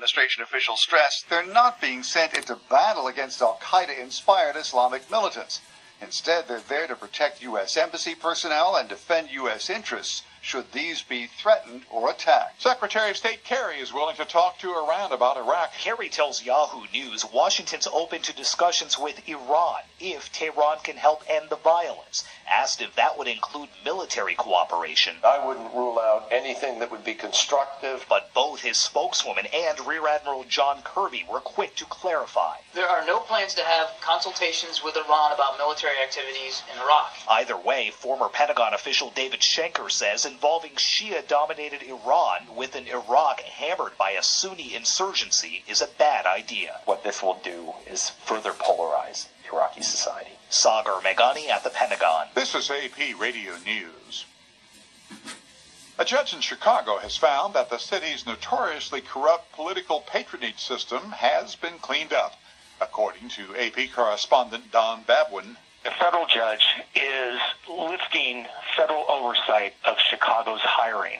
administration officials stress they're not being sent into battle against Al Qaeda inspired Islamic militants. Instead, they're there to protect U.S. embassy personnel and defend U.S. interests should these be threatened or attacked. Secretary of State Kerry is willing to talk to Iran about Iraq. Kerry tells Yahoo News Washington's open to discussions with Iran if Tehran can help end the violence. Asked if that would include military cooperation. I wouldn't rule out anything that would be constructive. But both his spokeswoman and Rear Admiral John Kirby were quick to clarify. There are no plans to have consultations with Iran about military activities in Iraq. Either way, former Pentagon official David Schenker says involving Shia dominated Iran with an Iraq hammered by a Sunni insurgency is a bad idea. What this will do is further polarize Iraqi society. Sagar Meghani at the Pentagon. This is AP Radio News. A judge in Chicago has found that the city's notoriously corrupt political patronage system has been cleaned up, according to AP correspondent Don Babwin. The federal judge is lifting federal oversight of Chicago's hiring.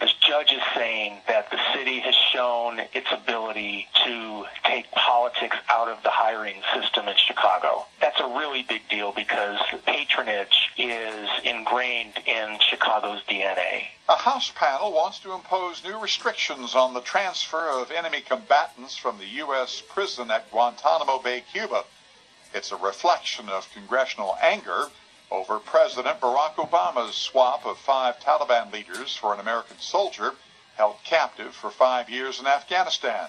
This judge is saying that the city has shown its ability to take politics out of the hiring system in Chicago. That's a really big deal because patronage is ingrained in Chicago's DNA. A House panel wants to impose new restrictions on the transfer of enemy combatants from the U.S. prison at Guantanamo Bay, Cuba. It's a reflection of congressional anger over President Barack Obama's swap of five Taliban leaders for an American soldier held captive for five years in Afghanistan.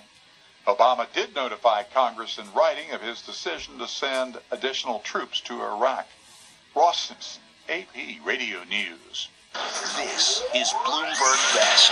Obama did notify Congress in writing of his decision to send additional troops to Iraq. Ross Simpson, AP Radio News. This is Bloomberg Best.